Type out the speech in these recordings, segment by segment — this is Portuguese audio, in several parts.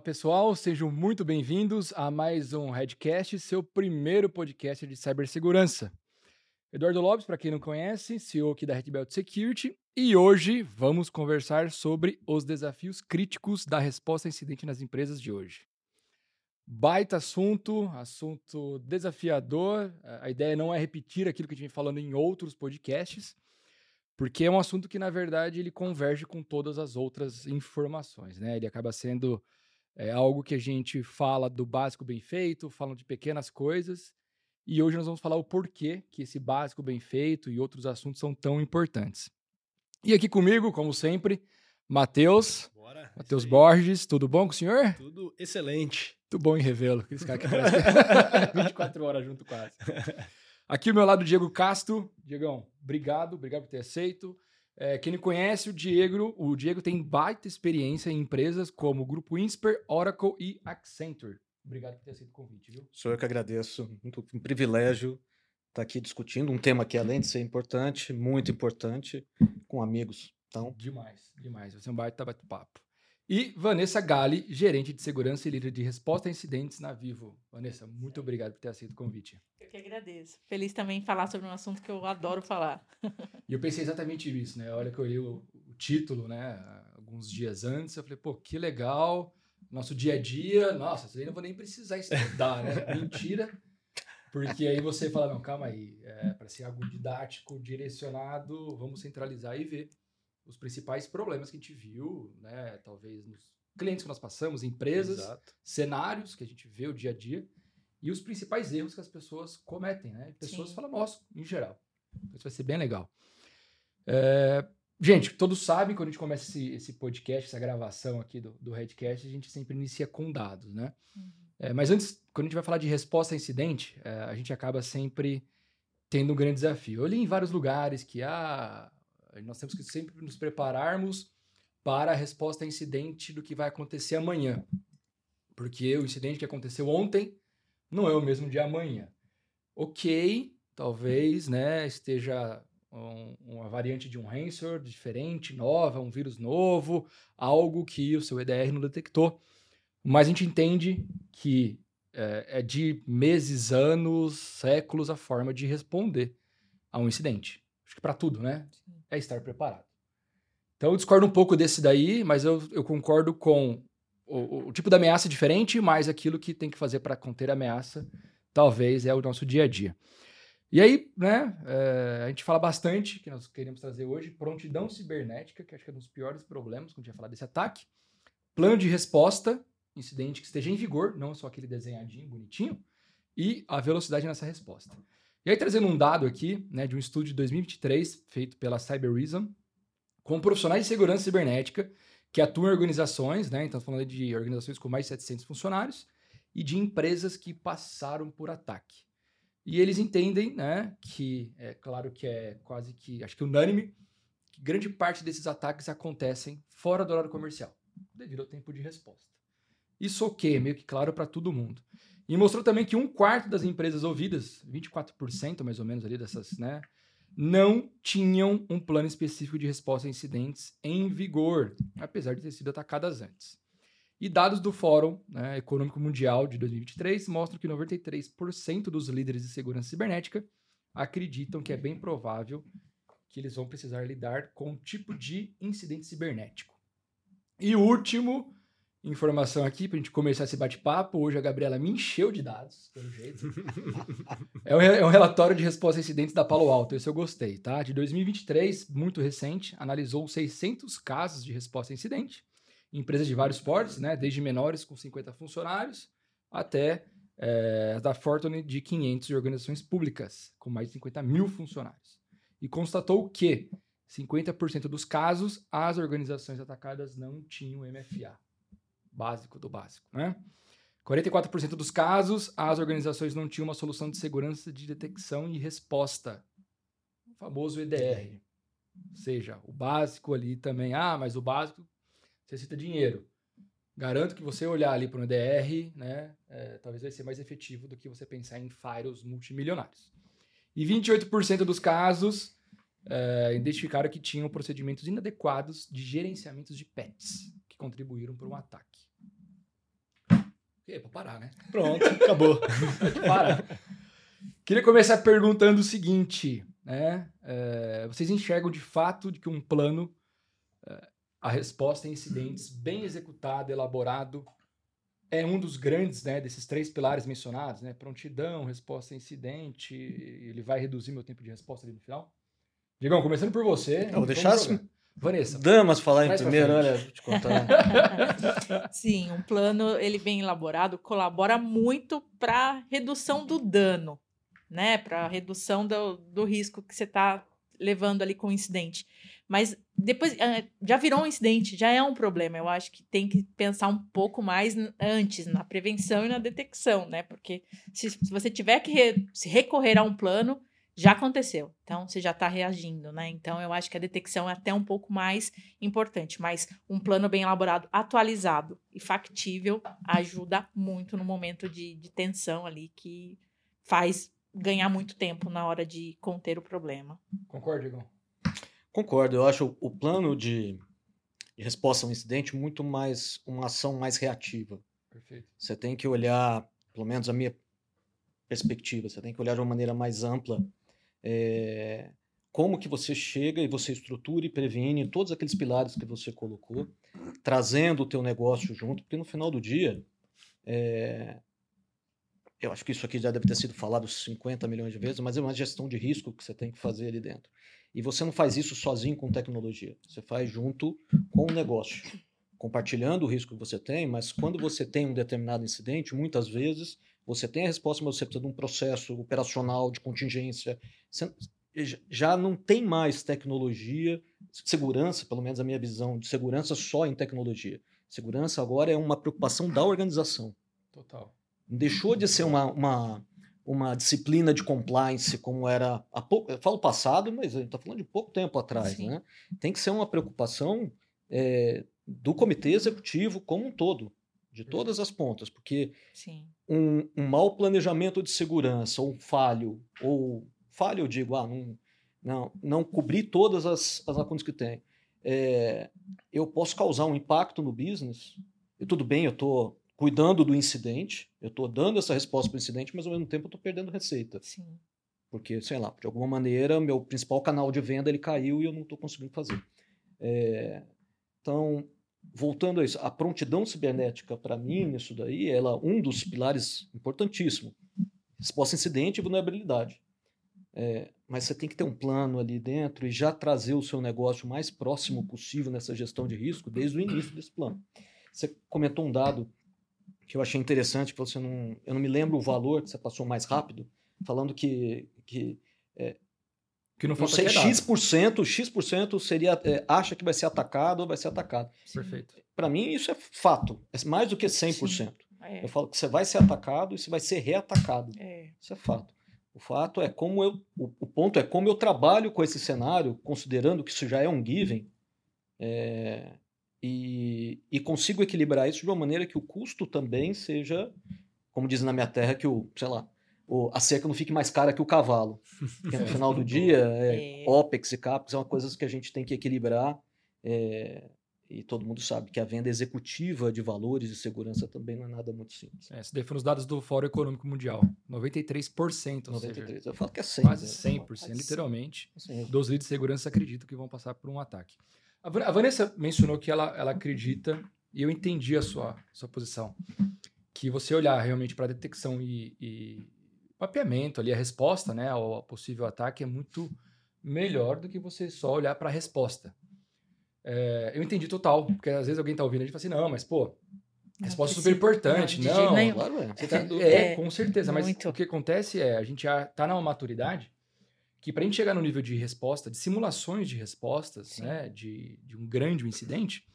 Olá, pessoal, sejam muito bem-vindos a mais um Redcast, seu primeiro podcast de cibersegurança. Eduardo Lopes, para quem não conhece, CEO aqui da Red Belt Security, e hoje vamos conversar sobre os desafios críticos da resposta a incidente nas empresas de hoje. Baita assunto, assunto desafiador. A ideia não é repetir aquilo que a gente vem falando em outros podcasts, porque é um assunto que, na verdade, ele converge com todas as outras informações, né? Ele acaba sendo é algo que a gente fala do básico bem feito, falam de pequenas coisas. E hoje nós vamos falar o porquê que esse básico bem feito e outros assuntos são tão importantes. E aqui comigo, como sempre, Matheus. Bora. Matheus Borges, tudo bom com o senhor? Tudo excelente. Tudo bom em revê-lo. Aqueles caras que aparecem 24 horas junto quase. Aqui ao meu lado, Diego Castro. Diegão, obrigado, obrigado por ter aceito. É, quem não conhece o Diego, o Diego tem baita experiência em empresas como o Grupo Insper, Oracle e Accenture. Obrigado por ter aceito o convite, viu? Sou eu que agradeço. Muito um privilégio estar aqui discutindo um tema que, além de ser importante, muito importante, com amigos. Então, Demais, demais. Vai ser um baita bate-papo. E Vanessa Gali, gerente de segurança e líder de resposta a incidentes na Vivo. Vanessa, muito obrigado por ter aceito o convite. Eu que agradeço. Feliz também em falar sobre um assunto que eu adoro falar. E eu pensei exatamente nisso, né? A hora que eu li o, o título, né? Alguns dias antes, eu falei, pô, que legal. Nosso dia a dia, nossa, isso aí não vou nem precisar estudar, né? Mentira. Porque aí você fala, não, calma aí, é, para ser algo didático, direcionado, vamos centralizar e ver os principais problemas que a gente viu, né? Talvez nos clientes que nós passamos, empresas, exato. cenários que a gente vê o dia a dia e os principais erros que as pessoas cometem, né? Pessoas Sim. falam, nossa, em geral. Então, isso vai ser bem legal. É, gente, todos sabem, quando a gente começa esse, esse podcast, essa gravação aqui do, do Redcast, a gente sempre inicia com dados, né? É, mas antes, quando a gente vai falar de resposta a incidente, é, a gente acaba sempre tendo um grande desafio. Eu li em vários lugares que ah, nós temos que sempre nos prepararmos para a resposta a incidente do que vai acontecer amanhã. Porque o incidente que aconteceu ontem não é o mesmo de amanhã. Ok, talvez né, esteja um- uma variante de um ransomware diferente, nova, um vírus novo, algo que o seu EDR não detectou. Mas a gente entende que é, é de meses, anos, séculos a forma de responder a um incidente. Acho que para tudo, né? É estar preparado. Então eu discordo um pouco desse daí, mas eu, eu concordo com o, o- tipo de ameaça é diferente, mas aquilo que tem que fazer para conter a ameaça, talvez é o nosso dia a dia. E aí, né, é, a gente fala bastante, que nós queremos trazer hoje, prontidão cibernética, que acho que é um dos piores problemas quando a gente falar desse ataque. Plano de resposta, incidente que esteja em vigor, não só aquele desenhadinho, bonitinho, e a velocidade nessa resposta. E aí, trazendo um dado aqui, né, de um estudo de 2023, feito pela Cyberism, com profissionais de segurança cibernética que atuam em organizações, né, então falando de organizações com mais de 700 funcionários, e de empresas que passaram por ataque. E eles entendem, né, que é claro que é quase que, acho que unânime, que grande parte desses ataques acontecem fora do horário comercial, devido ao tempo de resposta. Isso ok, meio que claro para todo mundo. E mostrou também que um quarto das empresas ouvidas, 24% mais ou menos ali dessas, né, não tinham um plano específico de resposta a incidentes em vigor, apesar de ter sido atacadas antes. E dados do Fórum né, Econômico Mundial de 2023 mostram que 93% dos líderes de segurança cibernética acreditam que é bem provável que eles vão precisar lidar com um tipo de incidente cibernético. E último informação aqui, para a gente começar esse bate-papo. Hoje a Gabriela me encheu de dados, pelo jeito. é, um, é um relatório de resposta a incidentes da Palo Alto, esse eu gostei, tá? De 2023, muito recente, analisou 600 casos de resposta a incidente em empresas de vários portes, né? Desde menores com 50 funcionários até é, da Fortune de 500 organizações públicas com mais de 50 mil funcionários. E constatou que 50% dos casos as organizações atacadas não tinham MFA básico do básico, né? 44% dos casos, as organizações não tinham uma solução de segurança de detecção e resposta, o famoso EDR. Ou seja, o básico ali também, ah, mas o básico necessita dinheiro. Garanto que você olhar ali para um EDR, né, é, talvez vai ser mais efetivo do que você pensar em firewalls multimilionários. E 28% dos casos é, identificaram que tinham procedimentos inadequados de gerenciamentos de pets que contribuíram para um ataque. É pra parar, né? Pronto, acabou. Para. Queria começar perguntando o seguinte, né? É, vocês enxergam de fato de que um plano, é, a resposta em incidentes bem executado, elaborado, é um dos grandes, né, desses três pilares mencionados, né? Prontidão, resposta a incidente, ele vai reduzir meu tempo de resposta ali no final? Digão, começando por você. Eu vou deixar assim. Vanessa. Damas falar em primeiro, olha, vou te contar. Sim, um plano ele bem elaborado colabora muito para redução do dano, né? Para redução do, do risco que você está levando ali com o incidente. Mas depois ah, já virou um incidente, já é um problema. Eu acho que tem que pensar um pouco mais antes na prevenção e na detecção, né? Porque se, se você tiver que re- se recorrer a um plano, já aconteceu. Então você já está reagindo, né? Então eu acho que a detecção é até um pouco mais importante, mas um plano bem elaborado, atualizado e factível ajuda muito no momento de, de tensão ali que faz ganhar muito tempo na hora de conter o problema. Concorda, Digão? Concordo, eu acho o plano de de resposta a um incidente muito mais uma ação mais reativa. Perfeito. Você tem que olhar, pelo menos a minha perspectiva, você tem que olhar de uma maneira mais ampla é, como que você chega e você estrutura e previne todos aqueles pilares que você colocou, trazendo o teu negócio junto, porque no final do dia, é, eu acho que isso aqui já deve ter sido falado 50 milhões de vezes, mas é uma gestão de risco que você tem que fazer ali dentro. E você não faz isso sozinho com tecnologia, você faz junto com o negócio compartilhando o risco que você tem, mas quando você tem um determinado incidente, muitas vezes você tem a resposta, mas você precisa de um processo operacional de contingência. Você já não tem mais tecnologia, segurança, pelo menos a minha visão de segurança só em tecnologia. Segurança agora é uma preocupação da organização. Total. Deixou de ser uma, uma, uma disciplina de compliance como era há pouco, eu falo passado, mas a gente está falando de pouco tempo atrás, Sim. né? Tem que ser uma preocupação é, do comitê executivo como um todo, de todas as pontas, porque Sim. Um, um mau planejamento de segurança, ou um falho, ou falho, eu digo, ah, não, não, não cobrir todas as, as lacunas que tem, é, eu posso causar um impacto no business. E tudo bem, eu estou cuidando do incidente, eu estou dando essa resposta para o incidente, mas ao mesmo tempo eu estou perdendo receita. Sim. Porque, sei lá, de alguma maneira, meu principal canal de venda ele caiu e eu não estou conseguindo fazer. É, então, voltando a isso, a prontidão cibernética, para mim, nisso daí, ela é um dos pilares importantíssimos. Resposta incidente e vulnerabilidade. É, mas você tem que ter um plano ali dentro e já trazer o seu negócio mais próximo possível nessa gestão de risco desde o início desse plano. Você comentou um dado que eu achei interessante, que você não, eu não me lembro o valor que você passou mais rápido, falando que, que Que não não sei, é. X%, X% seria, é, acha que vai ser atacado ou vai ser atacado. Perfeito. Para mim, isso é fato. É mais do que 100%. É, Eu falo que você vai ser atacado e você vai ser reatacado. é, Isso é fato. O fato é como eu. O, o ponto é como eu trabalho com esse cenário, considerando que isso já é um given, é, e, e consigo equilibrar isso de uma maneira que o custo também seja, como diz na minha terra, que o, sei lá, o, a cerca não fique mais cara que o cavalo. Porque no final do dia, é, É. OPEX e CAPEX são coisas que a gente tem que equilibrar. é, e todo mundo sabe que a venda executiva de valores e segurança também não é nada muito simples. É, isso daí foram os dados do Fórum Econômico Mundial. 93%, ou 93. seja, Eu falo que é 100. quase né? 100%, Quase literalmente, dos líderes de segurança acreditam que vão passar por um ataque. A Vanessa mencionou que ela, ela acredita, e eu entendi a sua, sua posição, que você olhar realmente para a detecção e, e mapeamento ali, a resposta né, ao possível ataque é muito melhor do que você só olhar para a resposta. É, eu entendi total, porque às vezes alguém tá ouvindo a gente e fala assim, não, mas pô, resposta super importante, não, não. Claro, é. Você tá- é, É, com certeza, mas muito. o que acontece é, a gente já tá numa maturidade que para a gente chegar no nível de resposta, de simulações de respostas, Sim. né, de, de um grande incidente,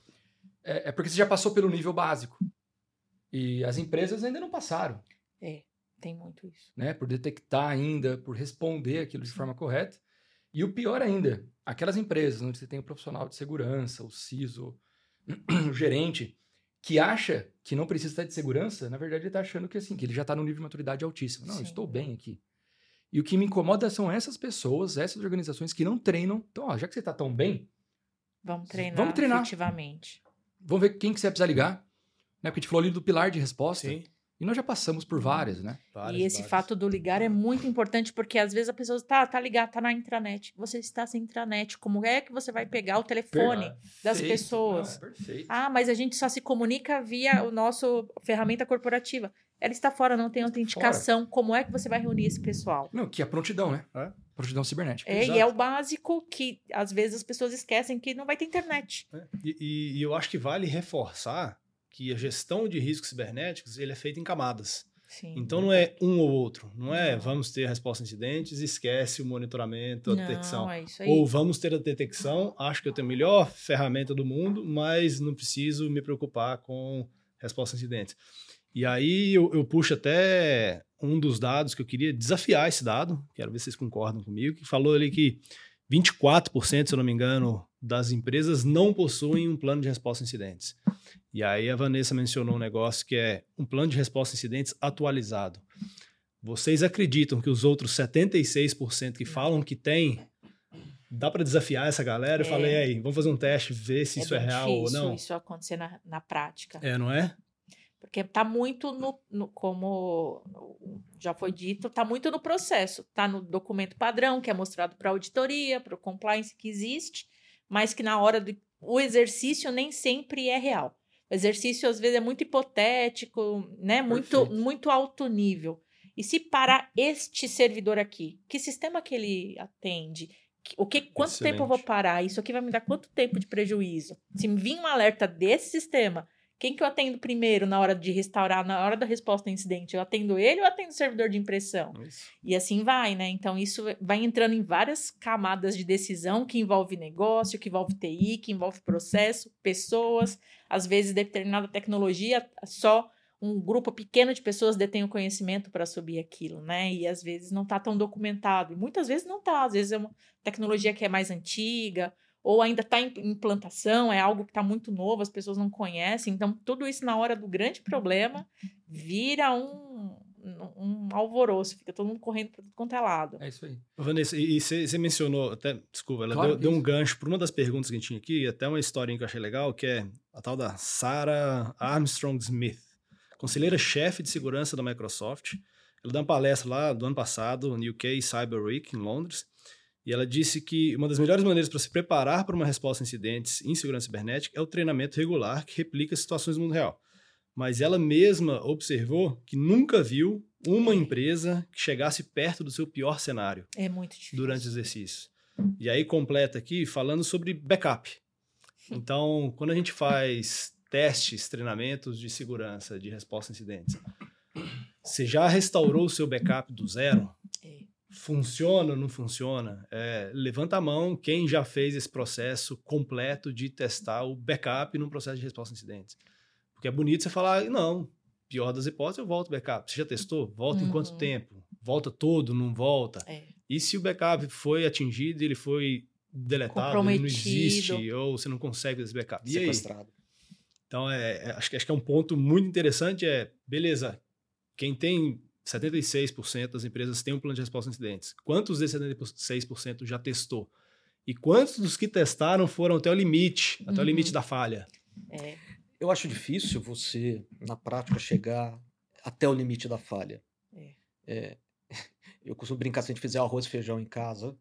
é, é porque você já passou pelo nível básico. E as empresas ainda não passaram, tem muito isso. né, por detectar ainda, por responder aquilo de forma correta. E o pior ainda, aquelas empresas onde você tem o profissional de segurança, o CISO, o gerente, que acha que não precisa estar de segurança, na verdade ele está achando que assim, que ele já está no nível de maturidade altíssimo. Não, eu Sim. estou bem aqui. E o que me incomoda são essas pessoas, essas organizações que não treinam. Então, ó, já que você está tão bem, Vamos treinar, Vamos treinar. efetivamente. vamos ver quem que você precisa ligar. Né? Porque a gente falou ali do pilar de resposta. Sim. E nós já passamos por várias, né? Várias, e esse várias. fato do ligar é muito importante, porque às vezes a pessoa está tá ligada, tá na intranet. Você está sem intranet. Como é que você vai pegar o telefone perfeito. das pessoas? Não. Ah, mas a gente só se comunica via o nosso ferramenta corporativa. Ela está fora, não tem autenticação. Fora. Como é que você vai reunir esse pessoal? Não, que é prontidão, né? É. Prontidão cibernética. É, e é o básico que às vezes as pessoas esquecem que não vai ter internet. É. E, e, e eu acho que vale reforçar que a gestão de riscos cibernéticos ele é feita em camadas. Sim. Então não é um ou outro, não é vamos ter a resposta a incidentes, esquece o monitoramento, a não, detecção. É ou vamos ter a detecção, acho que eu tenho a melhor ferramenta do mundo, mas não preciso me preocupar com resposta a incidentes. E aí eu, eu puxo até um dos dados que eu queria desafiar esse dado, quero ver se vocês concordam comigo, que falou ali que 24%, se eu não me engano, das empresas não possuem um plano de resposta a incidentes. E aí a Vanessa mencionou um negócio que é um plano de resposta a incidentes atualizado. Vocês acreditam que os outros 76% que falam que tem, dá para desafiar essa galera? Eu é. falei, aí, vamos fazer um teste, ver se é isso é real ou não? Isso acontecer na, na prática. É, não é? Porque está muito no, no, como já foi dito, está muito no processo. Está no documento padrão, que é mostrado para a auditoria, para o compliance que existe, mas que na hora do o exercício nem sempre é real. O exercício, às vezes, é muito hipotético, né? Muito, muito alto nível. E se para este servidor aqui, que sistema que ele atende? O que, quanto Excelente. tempo eu vou parar? Isso aqui vai me dar quanto tempo de prejuízo? Se vir um alerta desse sistema, quem que eu atendo primeiro na hora de restaurar, na hora da resposta ao incidente? Eu atendo ele ou atendo o servidor de impressão? Isso. E assim vai, né? Então, isso vai entrando em várias camadas de decisão que envolve negócio, que envolve TI, que envolve processo, pessoas. Às vezes, determinada tecnologia, só um grupo pequeno de pessoas detém o conhecimento para subir aquilo, né? E às vezes não está tão documentado. E muitas vezes não está. Às vezes é uma tecnologia que é mais antiga ou ainda está em implantação, é algo que está muito novo, as pessoas não conhecem. Então, tudo isso na hora do grande problema vira um, um alvoroço, fica todo mundo correndo para tudo quanto é lado. É isso aí. Vanessa, e você mencionou, até, desculpa, ela claro deu, deu um gancho para uma das perguntas que a gente tinha aqui, até uma historinha que eu achei legal, que é a tal da Sarah Armstrong Smith, conselheira-chefe de segurança da Microsoft. Ela deu uma palestra lá do ano passado, no UK Cyber Week, em Londres, e ela disse que uma das melhores maneiras para se preparar para uma resposta a incidentes em segurança cibernética é o treinamento regular que replica situações no mundo real. Mas ela mesma observou que nunca viu uma empresa que chegasse perto do seu pior cenário. É muito difícil. Durante o exercício. E aí completa aqui falando sobre backup. Então, quando a gente faz testes, treinamentos de segurança, de resposta a incidentes, você já restaurou o seu backup do zero? Funciona ou não funciona? É, levanta a mão quem já fez esse processo completo de testar o backup num processo de resposta a incidentes. Porque é bonito você falar, não, pior das hipóteses, eu volto o backup. Você já testou? Volta uhum. em quanto uhum. tempo? Volta todo, não volta? É. E se o backup foi atingido, ele foi deletado, ele não existe, ou você não consegue esse backup? E Sequestrado. Aí? Então, é, é, acho, que, acho que é um ponto muito interessante, é, beleza, quem tem 76% das empresas têm um plano de resposta a incidentes. Quantos desses 76% já testou? E quantos dos que testaram foram até o limite, até uhum. o limite da falha? É. Eu acho difícil você, na prática, chegar até o limite da falha. É. É, eu costumo brincar, se a gente fizer arroz e feijão em casa,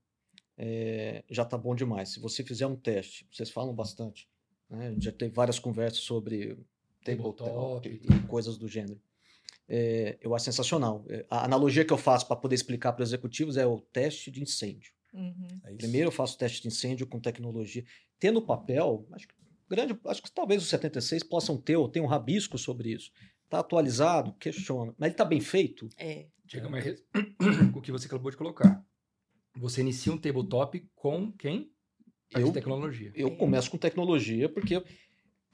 é, já tá bom demais. Se você fizer um teste, vocês falam bastante, né? já teve várias conversas sobre tabletop e coisas do gênero é, eu acho sensacional. É, a analogia que eu faço para poder explicar para os executivos é o teste de incêndio. Uhum. É Primeiro eu faço o teste de incêndio com tecnologia. Tendo papel, acho que, grande, acho que talvez os 76 possam ter ou tenham um rabisco sobre isso. Está atualizado? Questiona. Mas ele está bem feito? É. Chega mais o que você acabou de colocar. Você inicia um tabletop com quem? Eu, tecnologia. Eu é. começo com tecnologia porque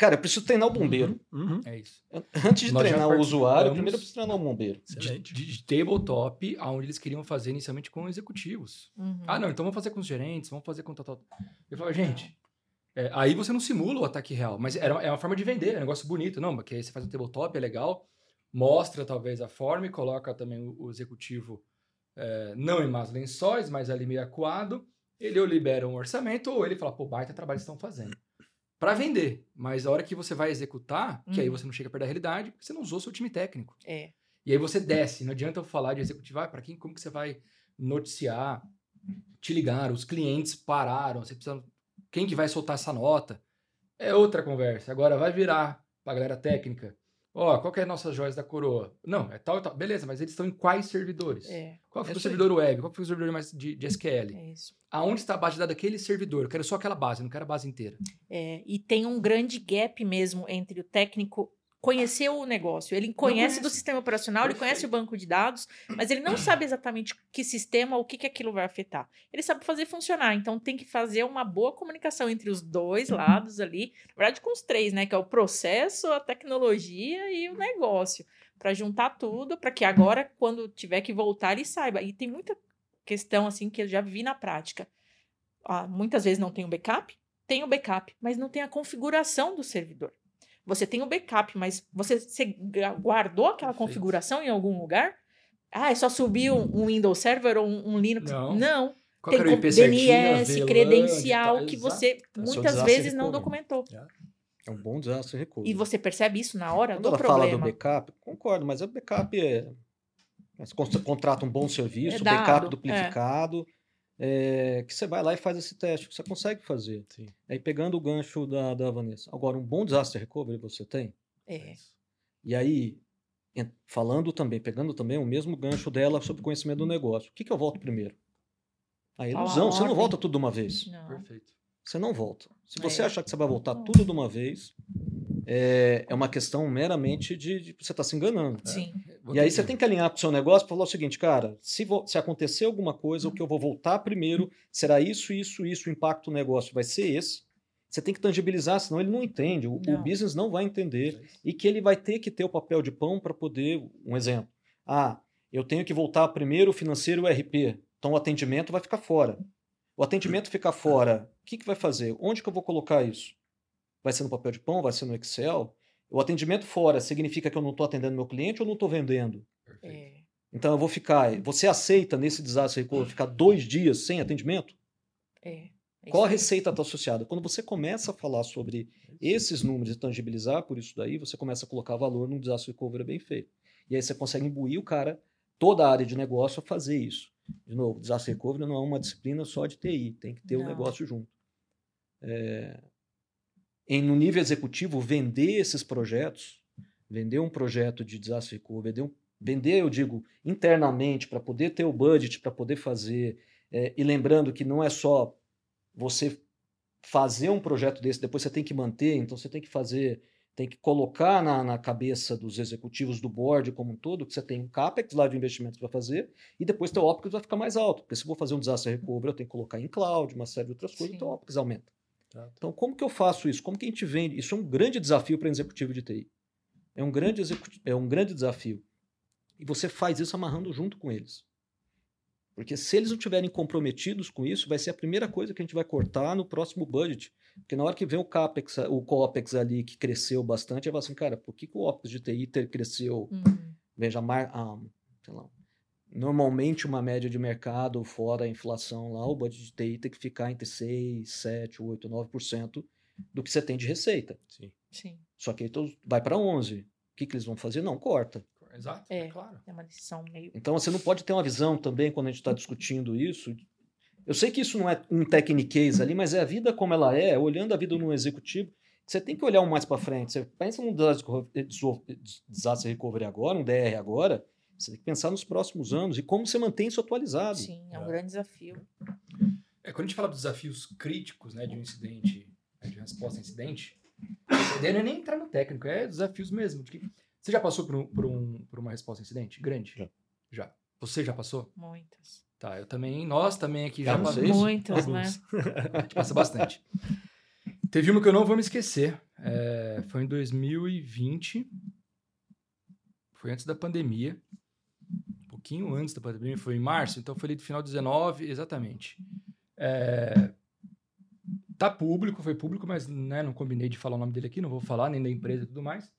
Cara, eu preciso treinar o bombeiro. Uhum, uhum. É isso. Antes de Nós treinar o usuário, primeiro eu preciso treinar o bombeiro. De, de, de tabletop, onde eles queriam fazer inicialmente com executivos. Uhum. Ah, não, então vamos fazer com os gerentes, vamos fazer com tal, tal. Eu falava, gente, é, aí você não simula o ataque real, mas era, é uma forma de vender, é um negócio bonito. Não, porque aí você faz o tabletop, é legal, mostra talvez a forma e coloca também o, o executivo é, não em más lençóis, mas ali meio acuado. Ele ou libera um orçamento ou ele fala, pô, baita trabalho estão fazendo. Para vender. Mas a hora que você vai executar, que aí Uhum. você não chega perto da realidade, porque você não usou seu time técnico. É. E aí você desce. Não adianta eu falar de executivo, ah, para quem, como que você vai noticiar? Te ligaram, os clientes pararam, você precisa. Quem que vai soltar essa nota? É outra conversa. Agora vai virar pra galera técnica. Ó, qual que é a nossa joias da coroa? Não, é tal e tal. Beleza, mas eles estão em quais servidores? É, Qual foi É o isso aí. servidor web? Qual foi o servidor mais de, de SQL? é isso. Aonde está a base de dados daquele servidor? Eu quero só aquela base, não quero a base inteira. É, e tem um grande gap mesmo entre o técnico conhecer o negócio. Ele conhece, do sistema operacional, ele conhece o banco de dados, mas ele não sabe exatamente que sistema ou o que, que aquilo vai afetar. Ele sabe fazer funcionar, então tem que fazer uma boa comunicação entre os dois lados ali. Na verdade, com os três, né? Que é o processo, a tecnologia e o negócio. Para juntar tudo, para que agora, quando tiver que voltar, ele saiba. E tem muita questão assim que eu já vi na prática. Ah, muitas vezes não tem o backup, tem o backup, mas não tem a configuração do servidor. Você tem o backup, mas você, você guardou aquela Perfeito. configuração em algum lugar? Ah, é só subir um, um Windows Server ou um, um Linux? Não. Não. Qual tem que era o com IP certinho, DNS, VLAN, credencial, tá- que você seu muitas vezes não documentou. É um bom desastre recovery. E você percebe isso na hora Quando do ela problema. fala do backup, concordo, mas o backup é. Você contrata um bom serviço, É backup dado, duplificado, é, que você vai lá e faz esse teste, que você consegue fazer. Sim. Aí pegando o gancho da, da Vanessa. Agora, um bom desastre recovery você tem? É. E aí, falando também, pegando também o mesmo gancho dela sobre conhecimento do negócio. O que, que eu volto primeiro? A ilusão, você não volta tudo de uma vez. Não. Perfeito. Você não volta. Se você É. achar que você vai voltar tudo de uma vez, é, é uma questão meramente de, de você estar se enganando. Sim. Vou E aí você tem que alinhar para o seu negócio para falar o seguinte, cara, se, vo- se acontecer alguma coisa, o que eu vou voltar primeiro será isso, isso, isso, o impacto do negócio vai ser esse. Você tem que tangibilizar, senão ele não entende, o, o Não. business não vai entender É e que ele vai ter que ter o papel de pão para poder, um exemplo, ah, eu tenho que voltar primeiro o financeiro e o RP, então o atendimento vai ficar fora. O atendimento ficar fora, o que, que vai fazer? Onde que eu vou colocar isso? Vai ser no papel de pão? Vai ser no Excel? O atendimento fora significa que eu não estou atendendo meu cliente ou não estou vendendo? Perfeito. É. Então eu vou ficar. Você aceita nesse desastre recovery ficar dois dias sem atendimento? É. É Qual a receita está associada? Quando você começa a falar sobre esses números e tangibilizar por isso daí, você começa a colocar valor num desastre recovery bem feito. E aí você consegue imbuir o cara, toda a área de negócio, a fazer isso. De novo, desastre recovery não é uma disciplina só de TI, tem que ter o Não. negócio junto. É, em, no nível executivo, vender esses projetos, vender um projeto de desastre recovery, vender, um- vender eu digo, internamente, para poder ter o budget, para poder fazer, é, e lembrando que não é só você fazer um projeto desse, depois você tem que manter, então você tem que fazer, tem que colocar na, na cabeça dos executivos do board como um todo, que você tem um CAPEX lá de investimentos para fazer, e depois teu OPEX vai ficar mais alto, porque se eu vou fazer um desastre recovery, eu tenho que colocar em cloud, uma série de outras coisas, Sim. então o OPEX aumenta. Tá. Então, como que eu faço isso? Como que a gente vende? Isso é um grande desafio para um executivo de TI. É um grande, é um grande desafio. E você faz isso amarrando junto com eles. Porque se eles não estiverem comprometidos com isso, vai ser a primeira coisa que a gente vai cortar no próximo budget. Porque na hora que vem o CAPEX, o COPEX ali que cresceu bastante, aí vai assim, cara, por que, que o OPEX de TI cresceu Uhum. Veja, mar, ah, sei lá, normalmente uma média de mercado, fora a inflação lá, o budget de TI tem que ficar entre 6, 7, 8, 9% do que você tem de receita. Sim. Sim. Só que aí tu vai para 11. O que, que eles vão fazer? Não, corta. Exato, É. é claro. É uma decisão meio. Então você não pode ter uma visão também quando a gente está discutindo isso. Eu sei que isso não é um techniquez ali, mas é a vida como ela é, olhando a vida no executivo. Você tem que olhar um mais para frente. Você pensa num desastre desastre recovery agora, um DR agora, você tem que pensar nos próximos anos e como você mantém isso atualizado. Sim, é um É. grande desafio. É, quando a gente fala dos desafios críticos né, de um incidente, né, de resposta a incidente, a ideia não é nem entrar no técnico, é desafios mesmo. de que- você já passou por, um, por, um- por uma resposta a incidente grande? Já. Já. Você já passou? Muitas. Tá, eu também, nós também aqui já Ah, passamos. vocês? Muitas, né? Alguns. A gente passa bastante. Teve uma que eu não vou me esquecer. é, foi em 2020. Foi antes da pandemia. Pouquinho antes da pandemia. Foi em março, então foi ali do final de 19, exatamente. É, tá público, foi público, mas né, não combinei de falar o nome dele aqui, não vou falar, nem da empresa e tudo mais.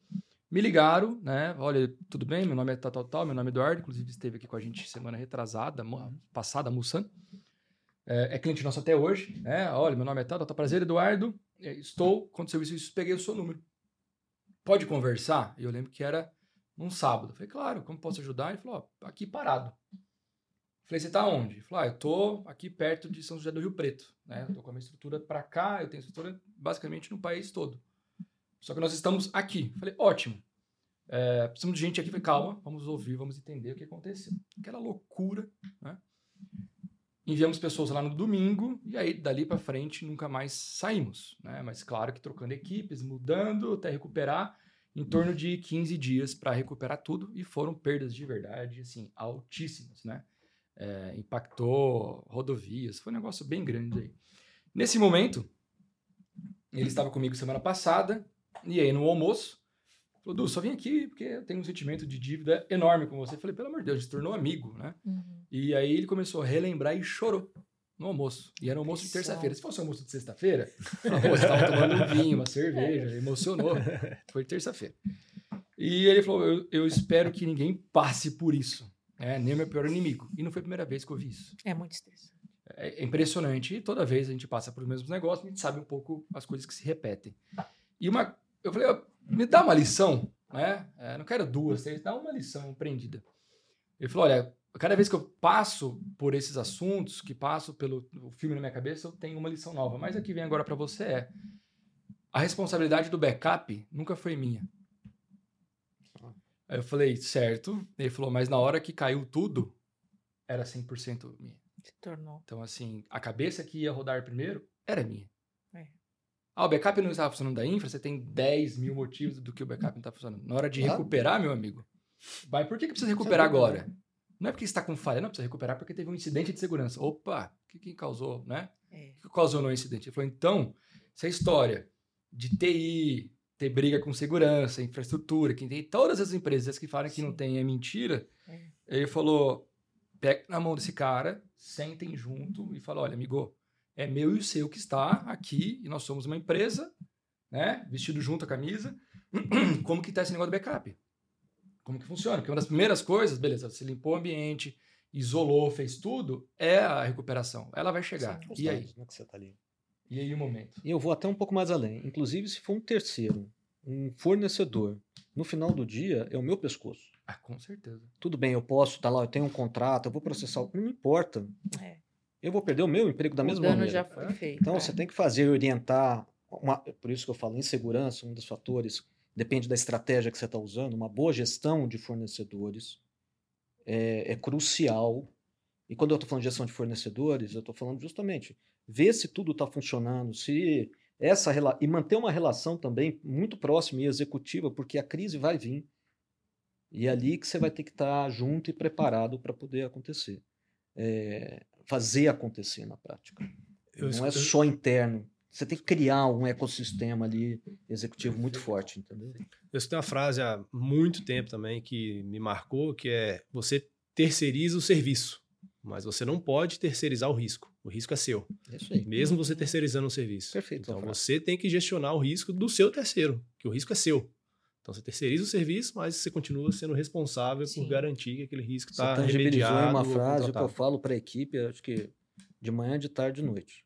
Me ligaram, né? Olha, tudo bem? Meu nome é tal, tal, tal. Meu nome é Eduardo, inclusive esteve aqui com a gente semana retrasada, passada, Mussan. É, é cliente nosso até hoje, né? Olha, meu nome é tal, tal. Prazer, Eduardo. é, estou, aconteceu isso, isso, peguei o seu número. Pode conversar? E eu lembro que era num sábado. Falei, claro, como posso ajudar? Ele falou, ó, aqui parado. Falei, você tá onde? Ele falou, ah, eu tô aqui perto de São José do Rio Preto, né? Eu tô com a minha estrutura para cá, eu tenho estrutura basicamente no país todo. Só que nós estamos aqui. Falei, ótimo. É, precisamos de gente aqui. Falei, calma, vamos ouvir, vamos entender o que aconteceu. Aquela loucura, né? Enviamos pessoas lá no domingo e aí dali para frente nunca mais saímos, né? Mas claro que trocando equipes, mudando até recuperar em torno de 15 dias para recuperar tudo e foram perdas de verdade assim altíssimas, né? É, impactou rodovias, foi um negócio bem grande aí. Nesse momento, ele estava comigo semana passada, e aí no almoço, falou, Du, só vim aqui porque eu tenho um sentimento de dívida enorme com você. Eu falei, pelo amor de Deus, a gente se tornou amigo, né? Uhum. E aí ele começou a relembrar e chorou no almoço. E era um almoço de terça-feira. Se fosse um almoço de sexta-feira, você estava tomando um vinho, uma cerveja, emocionou. Foi terça-feira. E ele falou, eu, eu, espero que ninguém passe por isso. É, nem o meu pior inimigo. E não foi a primeira vez que eu vi isso. É muito estressante. É, é impressionante. E toda vez a gente passa por os mesmos negócios, a gente sabe um pouco as coisas que se repetem. E uma eu falei, me dá uma lição, né? É, não quero duas, três, dá uma lição empreendida. Ele falou, olha, cada vez que eu passo por esses assuntos, que passo pelo filme na minha cabeça, eu tenho uma lição nova. Mas a que vem agora para você é, a responsabilidade do backup nunca foi minha. Aí eu falei, certo. Ele falou, mas na hora que caiu tudo, era 100% minha. Se tornou. Então, assim, a cabeça que ia rodar primeiro era minha. Ah, o backup não estava funcionando da infra, você tem 10 mil motivos do que o backup não está funcionando. Na hora de recuperar, meu amigo, vai, por que, que precisa recuperar agora? Não é porque está com falha, não precisa recuperar porque teve um incidente de segurança. Opa, o que, que causou, né? É. O que causou no incidente? Ele falou, então, essa história de TI, ter briga com segurança, infraestrutura, que tem todas as empresas que falam Sim. que não tem é mentira. É. Ele falou, pega na mão desse cara, sentem junto e fala, olha, amigo, é meu e o seu que está aqui, e nós somos uma empresa, né? Vestido junto a camisa. Como que está esse negócio do backup? Como que funciona? Porque uma das primeiras coisas, beleza, você limpou o ambiente, isolou, fez tudo, é a recuperação. Ela vai chegar. E aí? Né, que você tá ali. E aí o momento? E eu vou até um pouco mais além. Inclusive, se for um terceiro, um fornecedor, no final do dia, é o meu pescoço. Ah, com certeza. Tudo bem, eu posso estar tá lá, eu tenho um contrato, eu vou processar, não importa. É eu vou perder o meu emprego da o mesma maneira. já foi feito. Então, é. você tem que fazer, orientar. Uma, por isso que eu falo, insegurança, um dos fatores, depende da estratégia que você está usando. Uma boa gestão de fornecedores é, é crucial. E quando eu estou falando de gestão de fornecedores, eu estou falando justamente ver se tudo está funcionando, se essa e manter uma relação também muito próxima e executiva, porque a crise vai vir. E é ali que você vai ter que estar tá junto e preparado para poder acontecer. É, fazer acontecer na prática. Eu não é só interno. Você tem que criar um ecossistema ali executivo muito forte, entendeu? Eu tenho uma frase há muito tempo também que me marcou, que é você terceiriza o serviço, mas você não pode terceirizar o risco. O risco é seu. Isso aí. Mesmo você terceirizando o serviço. Perfeito. Então você tem que gestionar o risco do seu terceiro, que o risco é seu. Então você terceiriza o serviço, mas você continua sendo responsável Sim. por garantir que aquele risco está remediado. Você uma frase que eu falo para a equipe, acho que de manhã, de tarde, de noite.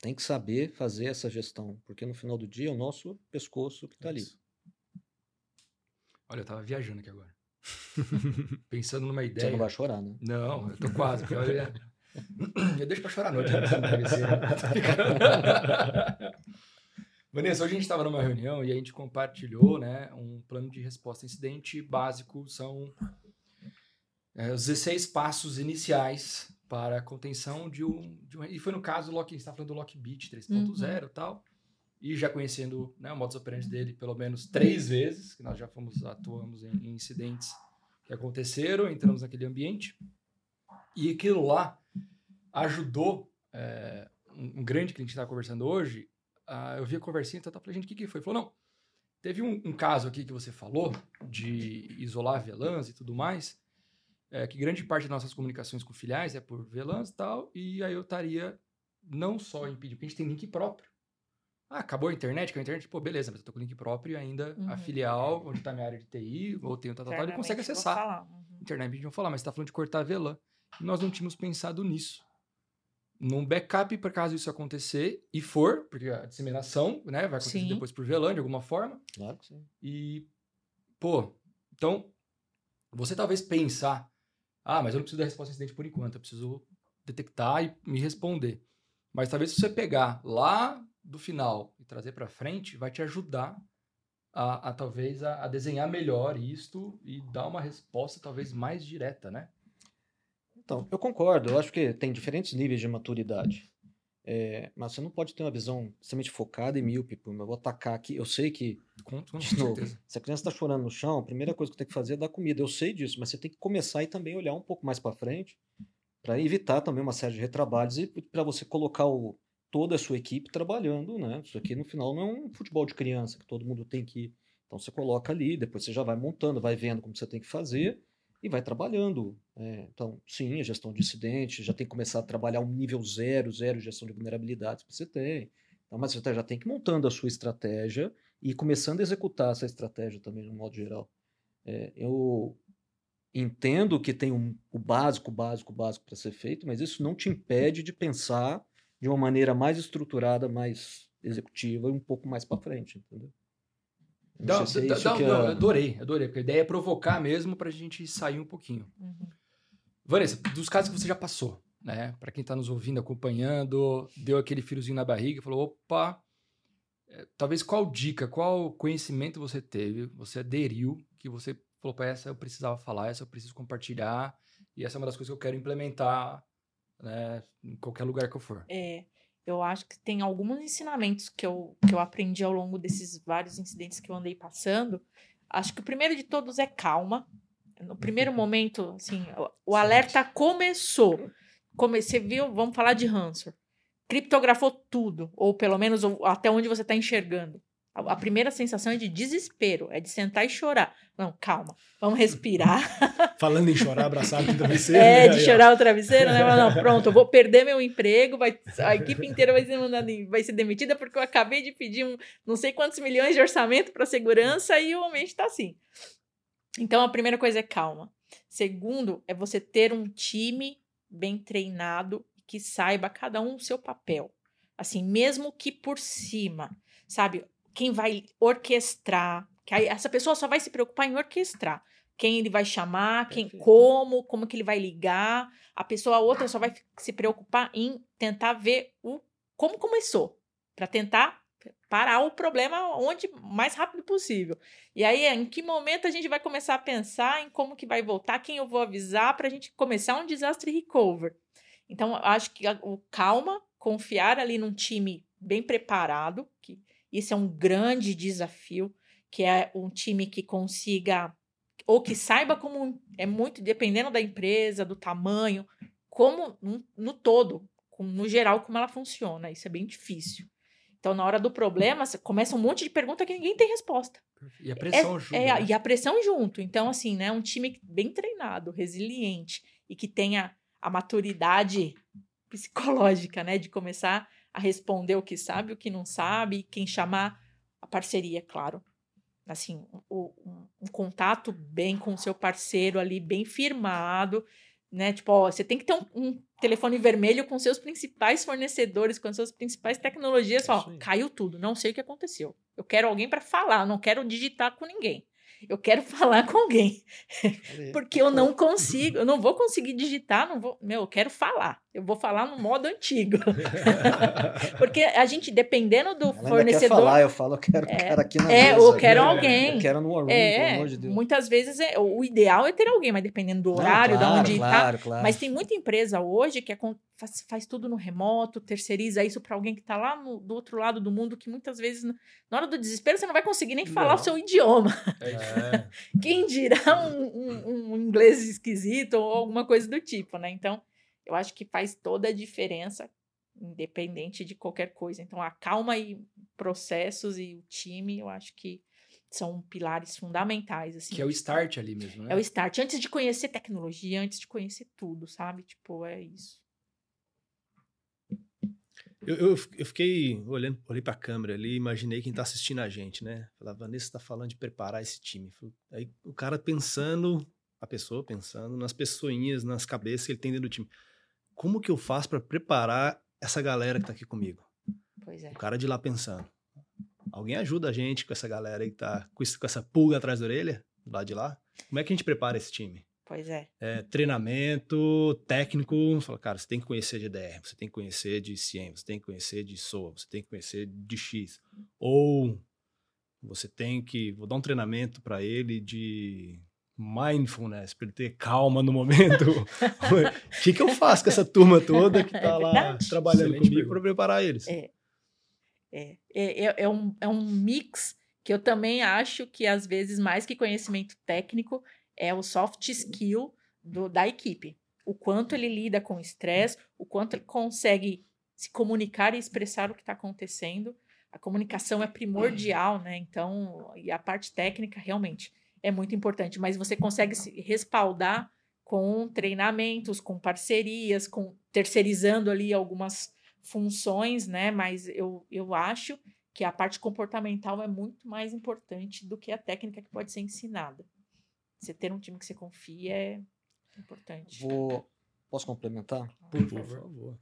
Tem que saber fazer essa gestão, porque no final do dia é o nosso pescoço que está ali. Olha, eu tava viajando aqui agora. Pensando numa ideia. Você não vai chorar, né? Não, eu tô quase. eu, eu deixo para chorar à noite. Né? Vanessa, hoje a gente estava numa reunião e a gente compartilhou né, um plano de resposta a incidente básico. São é, os 16 passos iniciais para a contenção de um, de um. E foi no caso do Lock, a gente está falando do Lockbit 3.0 e uhum. tal. E já conhecendo né, o modus operandi dele pelo menos três vezes, que nós já fomos, atuamos em, em incidentes que aconteceram, entramos naquele ambiente. E aquilo lá ajudou é, um, um grande que a gente está conversando hoje uh, eu vi a conversinha e tal, falei, gente, o que, que foi? Ele falou, não, teve um, um, caso aqui que você falou de isolar VLANs e tudo mais, é, que grande parte das nossas comunicações com filiais é por VLANs e tal, e aí eu estaria não só impedindo, porque a gente tem link próprio. Ah, acabou a internet, que a internet, pô, beleza, mas eu tô com link próprio e ainda uhum. a filial, onde tá minha área de TI, ou tem o tal, tal, tal, ele consegue acessar. Uhum. Internet a gente vai falar, mas você tá falando de cortar VLAN. E nós não tínhamos pensado nisso. num backup para caso isso acontecer e for, porque a disseminação, né, vai acontecer Sim. depois por VLAN de alguma forma. Claro que sim. E, pô, então, você talvez pensar, ah, mas eu não preciso da resposta incidente por enquanto, eu preciso detectar e me responder. Mas talvez se você pegar lá do final e trazer para frente, vai te ajudar a, a talvez a, a desenhar melhor isto e dar uma resposta talvez mais direta, né? Então, eu concordo. Eu acho que tem diferentes níveis de maturidade. É, mas você não pode ter uma visão extremamente focada e míope. pô, Eu vou atacar aqui. Eu sei que, Com, com de novo, certeza. se a criança está chorando no chão, a primeira coisa que tem que fazer é dar comida. Eu sei disso, mas você tem que começar e também olhar um pouco mais para frente para evitar também uma série de retrabalhos e para você colocar o, toda a sua equipe trabalhando, né? Isso aqui no final não é um futebol de criança que todo mundo tem que ir. Então você coloca ali, depois você já vai montando, vai vendo como você tem que fazer e vai trabalhando. É, então, sim, a gestão de incidente, já tem que começar a trabalhar um nível zero, zero de gestão de vulnerabilidades que você tem. Então, mas você já tem que ir montando a sua estratégia e começando a executar essa estratégia também, um modo geral. É, eu entendo que tem um, o básico, básico, básico para ser feito, mas isso não te impede de pensar de uma maneira mais estruturada, mais executiva e um pouco mais para frente, entendeu? Dá, não sei se é dá- isso dá- que não, é- eu adorei, adorei, porque a ideia é provocar mesmo pra gente sair um pouquinho. Uhum. Vanessa, dos casos que você já passou, né? Pra quem tá nos ouvindo, acompanhando, deu aquele friozinho na barriga, falou, opa, é, talvez qual dica, qual conhecimento você teve, você aderiu, que você falou, para essa eu precisava falar, essa eu preciso compartilhar, e essa é uma das coisas que eu quero implementar, né? Em qualquer lugar que eu for. É, eu acho que tem alguns ensinamentos que eu, que eu aprendi ao longo desses vários incidentes que eu andei passando. Acho que o primeiro de todos é calma. No primeiro momento, assim, o, o alerta começou. Come, você viu, vamos falar de ransomware. Criptografou tudo, ou pelo menos até onde você está enxergando. A, primeira sensação é de desespero, é de sentar e chorar. Não, calma, vamos respirar. Falando em chorar, abraçado com o travesseiro. É, né? de Aí, ó. chorar o travesseiro, né? Mas não, pronto, eu vou perder meu emprego, vai, a equipe inteira vai ser, mandada, vai ser demitida porque eu acabei de pedir um, não sei quantos milhões de orçamento para segurança e o ambiente está assim. Então, a primeira coisa é calma. Segundo, é você ter um time bem treinado que saiba cada um o seu papel. Assim, mesmo que por cima, sabe? Quem vai orquestrar, que essa pessoa só vai se preocupar em orquestrar quem ele vai chamar, quem, Perfeito. como, como que ele vai ligar. A pessoa a outra só vai se preocupar em tentar ver o como começou, para tentar parar o problema onde mais rápido possível. E aí, em que momento a gente vai começar a pensar em como que vai voltar, quem eu vou avisar para a gente começar um desastre recover. Então, acho que o calma, confiar ali num time bem preparado, que isso é um grande desafio, que é um time que consiga ou que saiba como é muito dependendo da empresa, do tamanho, como no, no todo, com- no geral, como ela funciona. Isso é bem difícil. Então, na hora do problema, você começa um monte de pergunta que ninguém tem resposta. E a pressão ajuda. É, né? e a pressão junto. Então, assim, né, um time bem treinado, resiliente e que tenha a maturidade psicológica, né, de começar a responder o que sabe, o que não sabe, quem chamar a parceria, claro. Assim, o- um, um contato bem com o seu parceiro ali, bem firmado, né? Tipo, ó, você tem que ter um, um telefone vermelho com seus principais fornecedores, com as suas principais tecnologias. É Ó, caiu tudo, não sei o que aconteceu. Eu quero alguém para falar, não quero digitar com ninguém. Eu quero falar com alguém, porque eu não consigo, eu não vou conseguir digitar, não vou, meu, eu quero falar. Eu vou falar no modo antigo. porque a gente dependendo do Ela ainda quer fornecedor, falar, eu falo, eu quero o É. cara aqui na é, mesa. ou quero né? alguém. Eu quero no Room, pelo É, amor de Deus. muitas vezes é, o ideal é ter alguém, mas dependendo do Não, horário, claro, de onde tá. claro, claro. Mas tem muita empresa hoje que é com- faz, faz tudo no remoto, terceiriza isso para alguém que está lá no- do outro lado do mundo, que muitas vezes, na hora do desespero, você não vai conseguir nem falar Não. o seu idioma. É. Quem dirá um, um- um inglês esquisito ou alguma coisa do tipo, né? Então, eu acho que faz toda a diferença, independente de qualquer coisa. Então, a calma e processos e o time, eu acho que são pilares fundamentais, assim. Que é o start ali mesmo, né? É o start. Antes de conhecer tecnologia, antes de conhecer tudo, sabe? Tipo, é isso. Eu, eu, eu fiquei olhando, olhei pra câmera ali, imaginei quem tá assistindo a gente, né? Falei, a Vanessa tá falando de preparar esse time. Aí o cara pensando, a pessoa pensando nas pessoinhas, nas cabeças que ele tem dentro do time. como que eu faço para preparar essa galera que tá aqui comigo? Pois é. O cara de lá pensando. Alguém ajuda a gente com essa galera aí que tá com, com essa pulga atrás da orelha, do lado de lá? Como é que a gente prepara esse time? Pois é. É, treinamento técnico, fala, cara, você tem que conhecer de DR, você tem que conhecer de CIEM, você tem que conhecer de SOA, você tem que conhecer de X. Ou você tem que, vou dar um treinamento para ele de mindfulness, para ele ter calma no momento. O que, que eu faço com essa turma toda que É tá lá trabalhando Excelente comigo para preparar eles? É. É, é, é, é um, é um mix que eu também acho que, às vezes, mais que conhecimento técnico, é o soft skill do- da equipe. O quanto ele lida com estresse, o quanto ele consegue se comunicar e expressar o que está acontecendo. A comunicação é primordial, né? Então, e a parte técnica realmente é muito importante, mas você consegue se respaldar com treinamentos, com parcerias, com terceirizando ali algumas funções, né? Mas eu, eu acho que a parte comportamental é muito mais importante do que a técnica que pode ser ensinada. Você ter um time que você confia é importante. Vou, posso complementar? Por Por favor. favor.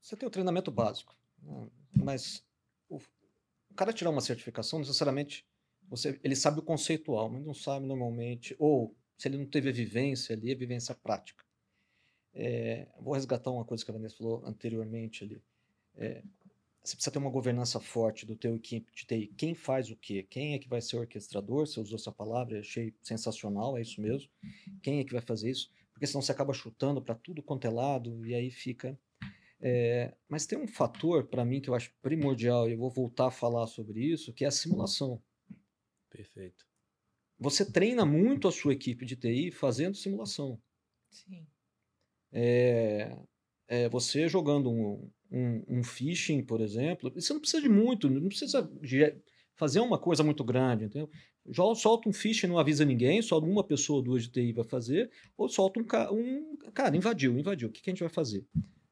Você tem o treinamento básico, né? mas o, o cara tirar uma certificação, necessariamente, você, ele sabe o conceitual, mas não sabe normalmente, ou se ele não teve a vivência ali, a vivência prática. É, vou resgatar uma coisa que a Vanessa falou anteriormente ali. É, você precisa ter uma governança forte do teu equipe de TI. Quem faz o quê? Quem é que vai ser o orquestrador? Você usou essa palavra, eu achei sensacional, é isso mesmo. Quem é que vai fazer isso? Porque senão você acaba chutando para tudo quanto é lado e aí fica é, mas tem um fator para mim que eu acho primordial e eu vou voltar a falar sobre isso, que é a simulação. Perfeito. Você treina muito a sua equipe de TI fazendo simulação. Sim. É, é, você jogando um, um, um phishing, por exemplo, você não precisa de muito, não precisa fazer uma coisa muito grande, entendeu? Já solta um phishing, não avisa ninguém, só uma pessoa ou duas de TI vai fazer, ou solta um, ca- um cara, invadiu, invadiu, o que, que a gente vai fazer?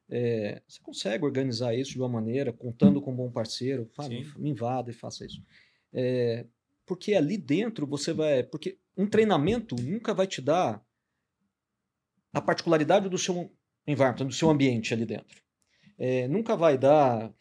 É, você consegue organizar isso de uma maneira, contando com um bom parceiro, fala, Sim. me invada e faça isso. É, porque ali dentro você vai. Porque um treinamento nunca vai te dar a particularidade do seu environment, do seu ambiente ali dentro. É, nunca vai dar.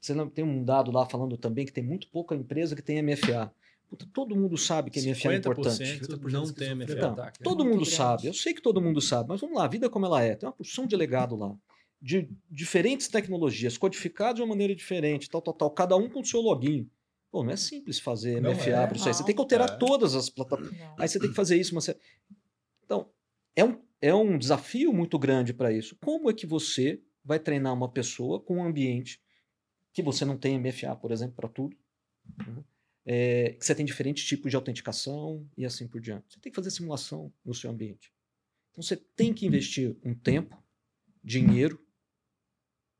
Você não tem um dado lá falando também que tem muito pouca empresa que tem MFA. Puta, todo mundo sabe que MFA é importante. 50% não tem MFA. Então, Ataque, né? todo Muito mundo grande. sabe, eu sei que todo mundo sabe, mas vamos lá, a vida como ela é, tem uma porção de legado lá, de diferentes tecnologias, codificadas de uma maneira diferente, tal, tal, tal, cada um com o seu login. Pô, não é simples fazer Não MFA é. para isso aí, você tem que alterar É. todas as plataformas. Aí você tem que fazer isso. Mas você... Então, é um, é um desafio muito grande para isso. Como é que você vai treinar uma pessoa com um ambiente que você não tem MFA, por exemplo, para tudo? né? É, que você tem diferentes tipos de autenticação e assim por diante. Você tem que fazer simulação no seu ambiente. Então você tem que investir um tempo, dinheiro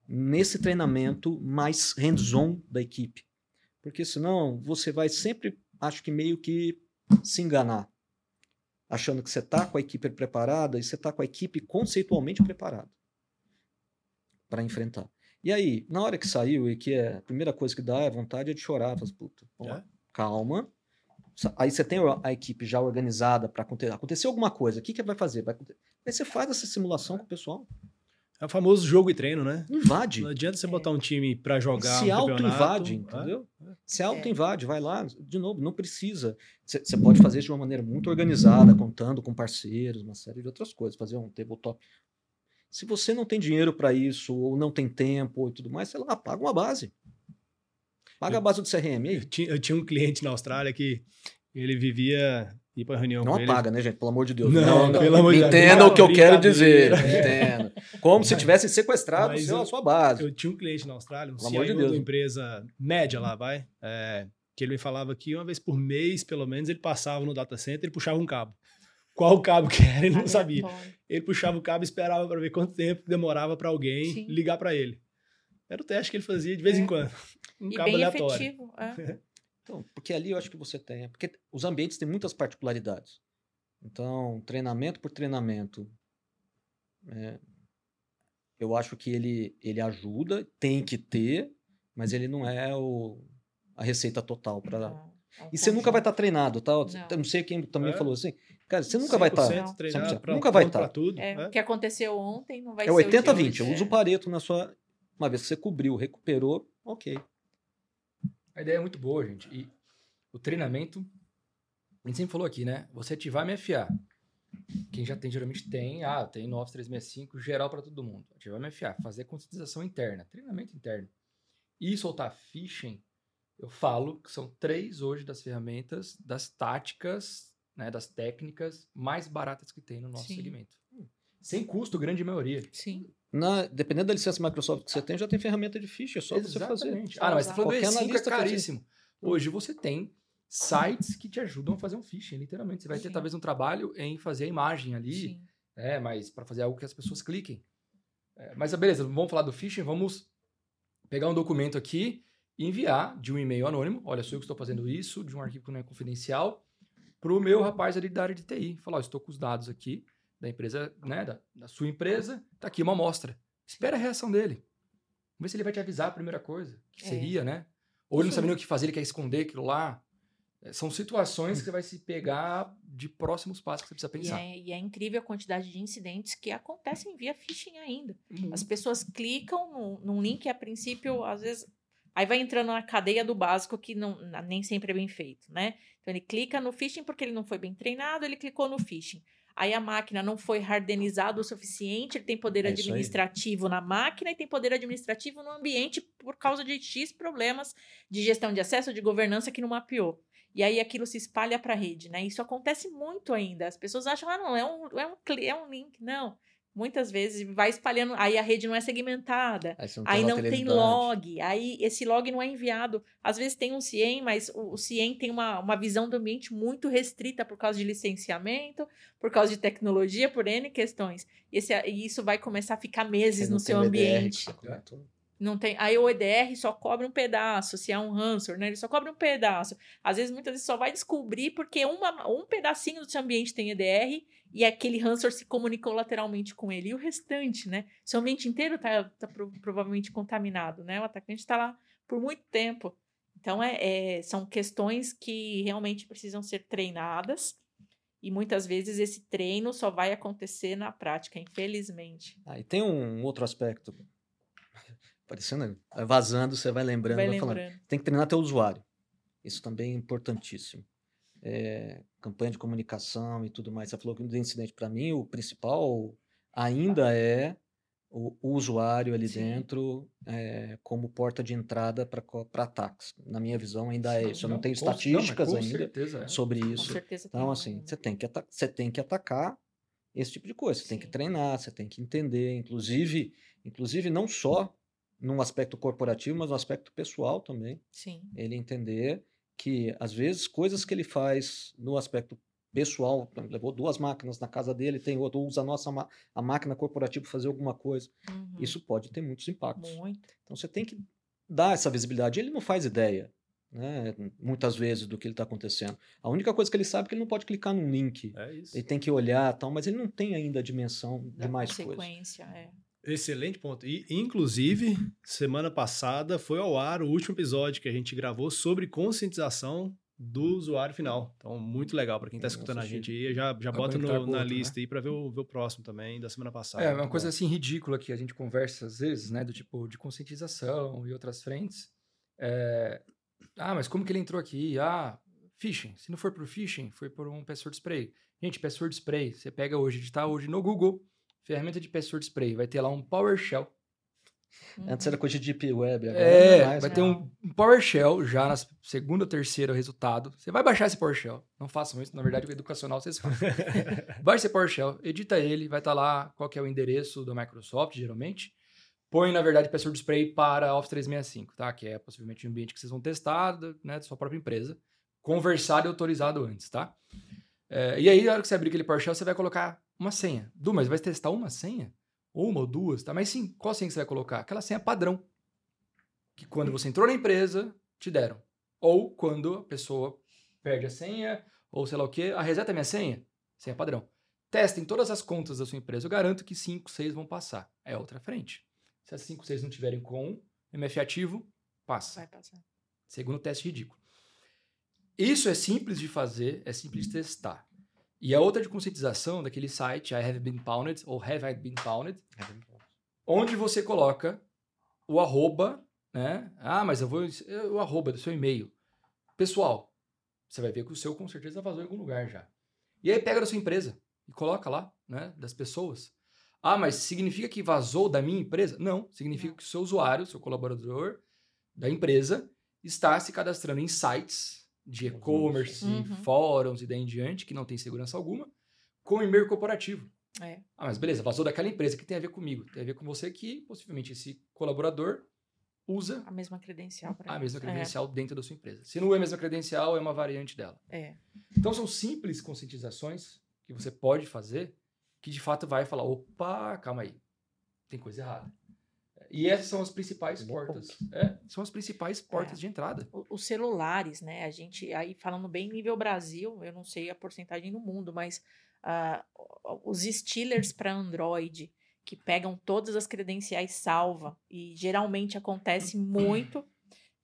nesse treinamento mais hands-on da equipe. Porque senão você vai sempre, acho que meio que se enganar. Achando que você está com a equipe preparada e você está com a equipe conceitualmente preparada para enfrentar. E aí, na hora que saiu e que é, a primeira coisa que dá é vontade é de chorar. Faz, puta, É? calma. Aí você tem a equipe já organizada para acontecer. Aconteceu alguma coisa, o que, que vai fazer? Vai. Aí você faz essa simulação com o pessoal. É o famoso jogo e treino, né? Invade. Não adianta você botar um time pra jogar se um auto-invade, campeonato, entendeu? é. Se auto-invade, vai lá, de novo, não precisa. Você pode fazer isso de uma maneira muito organizada, contando com parceiros, uma série de outras coisas, fazer um tabletop. Se você não tem dinheiro para isso, ou não tem tempo e tudo mais, sei lá, paga uma base. Paga a base do CRM aí. Eu tinha, eu tinha um cliente na Austrália que ele vivia ir pra reunião Não apaga, né, gente? Pelo amor de Deus. Não, pelo amor de Deus. Entenda o que eu quero dizer. Brincadeira. Entenda. Como se tivesse sequestrado Mas seu- eu- a sua base. Eu tinha um cliente na Austrália, um Pelo amor de Deus. de uma empresa média lá, vai, é, que ele me falava que uma vez por mês, pelo menos, ele passava no data center e puxava um cabo. Qual cabo que era, ele não sabia. Ele puxava o cabo e esperava para ver quanto tempo demorava para alguém Sim. ligar para ele. Era o teste que ele fazia de vez É. em quando. Um E cabo bem aleatório. efetivo. é. Então, porque ali eu acho que você tem. Porque os ambientes têm muitas particularidades. Então, treinamento por treinamento. é, eu acho que ele, ele ajuda, tem que ter, mas ele não é o, a receita total para. É E você nunca vai estar treinado, tá? Eu Não. não sei quem também É. falou assim. Cara, você nunca vai estar. 100% treinado 100%. pra- Nunca vai estar. tudo. É, é. O que aconteceu ontem não vai É ser o de 80-20. hoje. Usa o pareto na sua. Uma vez que você cobriu, recuperou, ok. A ideia é muito boa, gente. E o treinamento, a gente sempre falou aqui, né? Você ativar MFA. Quem já tem, geralmente tem. Ah, tem no Office 365 geral para todo mundo. Ativar MFA, fazer conscientização interna, treinamento interno. E soltar phishing, eu falo que são três hoje das ferramentas, das táticas, né, das técnicas mais baratas que tem no nosso Sim. segmento. Sem custo, grande maioria. Sim. Na, dependendo da licença Microsoft que você tem, já tem ferramenta de ficha, é só você fazer. Exatamente. Ah, não, mas você tá falando do Qualquer E5 é caríssimo. Hoje você tem sites que te ajudam a fazer um phishing, literalmente. Você vai ter Sim. talvez um trabalho em fazer a imagem ali, Sim. é, mas para fazer algo que as pessoas cliquem. É, mas beleza, vamos falar do phishing, vamos pegar um documento aqui e enviar de um e-mail anônimo, olha, sou eu que estou fazendo isso, de um arquivo que não é confidencial, para o meu rapaz ali da área de TI. Falar, ó, estou com os dados aqui da empresa, né, da, da sua empresa, tá aqui uma amostra. Espera a reação dele. Vamos ver se ele vai te avisar a primeira coisa, que É. seria, né? Ou ele não sabe nem o que fazer, ele quer esconder aquilo lá. É, São situações que você vai se pegar de próximos passos que você precisa E pensar. é, e é incrível a quantidade de incidentes que acontecem via phishing ainda. As pessoas clicam num, num link e, a princípio, às vezes. Aí vai entrando na cadeia do básico, que não, nem sempre é bem feito, né? Então ele clica no phishing porque ele não foi bem treinado, ele clicou no phishing. Aí a máquina não foi hardenizada o suficiente, ele tem poder É administrativo na máquina e tem poder administrativo no ambiente por causa de X problemas de gestão de acesso, de governança que não mapeou. E aí aquilo se espalha para a rede, né? Isso acontece muito ainda. As pessoas acham, ah, não, é um, é um, é um link. Não. Muitas vezes vai espalhando, aí a rede não é segmentada. Aí, você Aí não tem log, aí esse log não é enviado. Às vezes tem um CIEM, mas o, o CIEM tem uma, uma visão do ambiente muito restrita por causa de licenciamento, por causa de tecnologia, por N questões. E, esse, e isso vai começar a ficar meses não no seu que ambiente. comentou. Não tem. Aí o EDR só cobre um pedaço, se é um ransomware, né? Ele só cobre um pedaço. Às vezes, muitas vezes, só vai descobrir porque uma, um pedacinho do seu ambiente tem EDR e aquele ransomware se comunicou lateralmente com ele. E o restante, né? Seu ambiente inteiro tá, tá pro- provavelmente contaminado, né? O atacante está lá por muito tempo. Então, é, é- são questões que realmente precisam ser treinadas. E muitas vezes esse treino só vai acontecer na prática, infelizmente. Ah, e tem um outro aspecto. Parecendo, vai vazando, você vai lembrando, vai vai falando. lembrando. Tem que treinar teu usuário. Isso também é importantíssimo. É, campanha de comunicação e tudo mais. Você falou que no incidente, para mim, o principal ainda é o, o usuário ali Sim. dentro é, como porta de entrada para ataques. Na minha visão, ainda é Sim. isso. Eu não, Não, tenho com- não, estatísticas com ainda certeza é. sobre Com isso. certeza Então, tem assim, você tem que, você tem que atacar esse tipo de coisa. Você tem que Sim. treinar, você tem que entender, inclusive, inclusive não só num aspecto corporativo, mas no aspecto pessoal também. Sim. Ele entender que, às vezes, coisas que ele faz no aspecto pessoal, levou duas máquinas na casa dele, tem outro, usa a nossa a máquina corporativa para fazer alguma coisa. Uhum. Isso pode ter muitos impactos. Muito. Então você tem que dar essa visibilidade. Ele não faz ideia, né, muitas vezes, do que está acontecendo. A única coisa que ele sabe é que ele não pode clicar num link. É isso. Ele tem que olhar, tal, mas ele não tem ainda a dimensão de Da mais coisas. é. Excelente ponto. E, inclusive, semana passada foi ao ar o último episódio que a gente gravou sobre conscientização do usuário final. Então, muito legal para quem está Eu escutando a gente aí. Já, já bota no- na né? lista aí para ver o, ver o próximo também, da semana passada. É, uma Muito coisa bom. assim ridícula que a gente conversa às vezes, né? Do tipo de conscientização e outras frentes. É, Ah, mas como que ele entrou aqui? Ah, phishing. Se não for por phishing, foi por um password spray. Gente, password spray, você pega hoje, digitar hoje no Google, ferramenta de password spray, vai ter lá um PowerShell. Antes Uhum. era coisa de Deep Web, agora não É, mais, vai né? ter um PowerShell já na segunda ou terceira resultado. Você vai baixar esse PowerShell. Não façam isso, na verdade, o educacional vocês fazem. Baixa esse PowerShell, edita ele, vai estar lá qual que é o endereço da Microsoft, geralmente. Põe, na verdade, password spray para Office 365, tá? Que é possivelmente um ambiente que vocês vão testar, né, da sua própria empresa. Conversado e autorizado antes, tá? É, e aí, na hora que você abrir aquele PowerShell, você vai colocar uma senha. Du, mas vai testar uma senha? Uma ou duas, tá? Mas sim, qual senha que você vai colocar? Aquela senha padrão. Que quando você entrou na empresa, te deram. Ou quando a pessoa perde a senha, ou sei lá o quê, a reseta minha senha, senha padrão. Testem todas as contas da sua empresa. Eu garanto que 5, 6 vão passar. É outra frente. Se as 5, 6 não tiverem com MF ativo, passa. Vai passar. Segundo teste ridículo. Isso é simples de fazer, é simples de testar. E a outra de conscientização daquele site, I have been pounded, ou have I been pounded, onde você coloca o arroba, né? Ah, mas eu vou. O arroba do seu e-mail. Pessoal, você vai ver que o seu com certeza vazou em algum lugar já. E aí pega da sua empresa e coloca lá, né? Das pessoas. Ah, mas significa que vazou da minha empresa? Não. Significa que o seu usuário, seu colaborador da empresa, está se cadastrando em sites de e-commerce, Uhum. fóruns e daí em diante, que não tem segurança alguma, com e-mail corporativo. É. Ah, mas beleza, vazou daquela empresa que tem a ver comigo. Tem a ver com você que possivelmente esse colaborador usa A mesma credencial para a mesma credencial dentro da sua empresa. Se não é a mesma credencial, é uma variante dela. É. Então são simples conscientizações que você pode fazer que de fato vai falar, opa, calma aí, tem coisa errada. E essas são as principais Bom portas. É, são as principais portas É. de entrada. Os celulares, né? A gente, aí falando bem nível Brasil, eu não sei a porcentagem no mundo, mas o- os Steelers para Android, que pegam todas as credenciais salva, e geralmente acontece muito.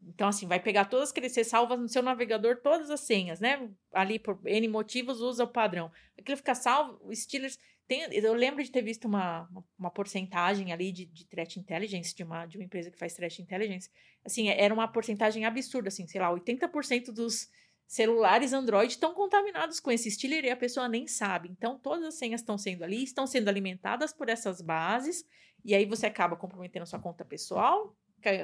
Então, assim, vai pegar todas as credenciais, você salva no seu navegador todas as senhas, né? Ali por N motivos usa o padrão. Aquilo fica salvo, o Steelers. Tem, eu lembro de ter visto uma, uma, porcentagem ali de, de threat intelligence, de uma, de uma empresa que faz threat intelligence, assim, era uma porcentagem absurda, assim, sei lá, 80% dos celulares Android estão contaminados com esse Stealer e a pessoa nem sabe. Então, todas as senhas estão sendo ali, estão sendo alimentadas por essas bases, e aí você acaba comprometendo sua conta pessoal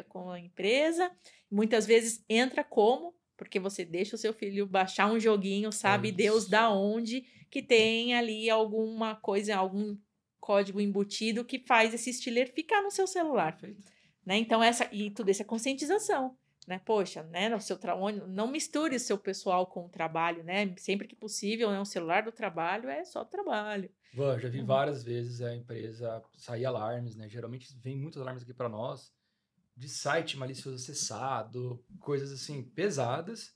com a empresa. Muitas vezes entra como? Porque você deixa o seu filho baixar um joguinho, sabe. Deus da onde, que tem ali alguma coisa, algum código embutido que faz esse Stealer ficar no seu celular né? Então essa e tudo isso é conscientização, né? Poxa, né? No seu não misture o seu pessoal com o trabalho, né? Sempre que possível, né? O celular do trabalho é só trabalho. Van, já vi Uhum. várias vezes a empresa sair alarmes, né? Geralmente vem muitos alarmes aqui para nós de site malicioso acessado, coisas assim pesadas,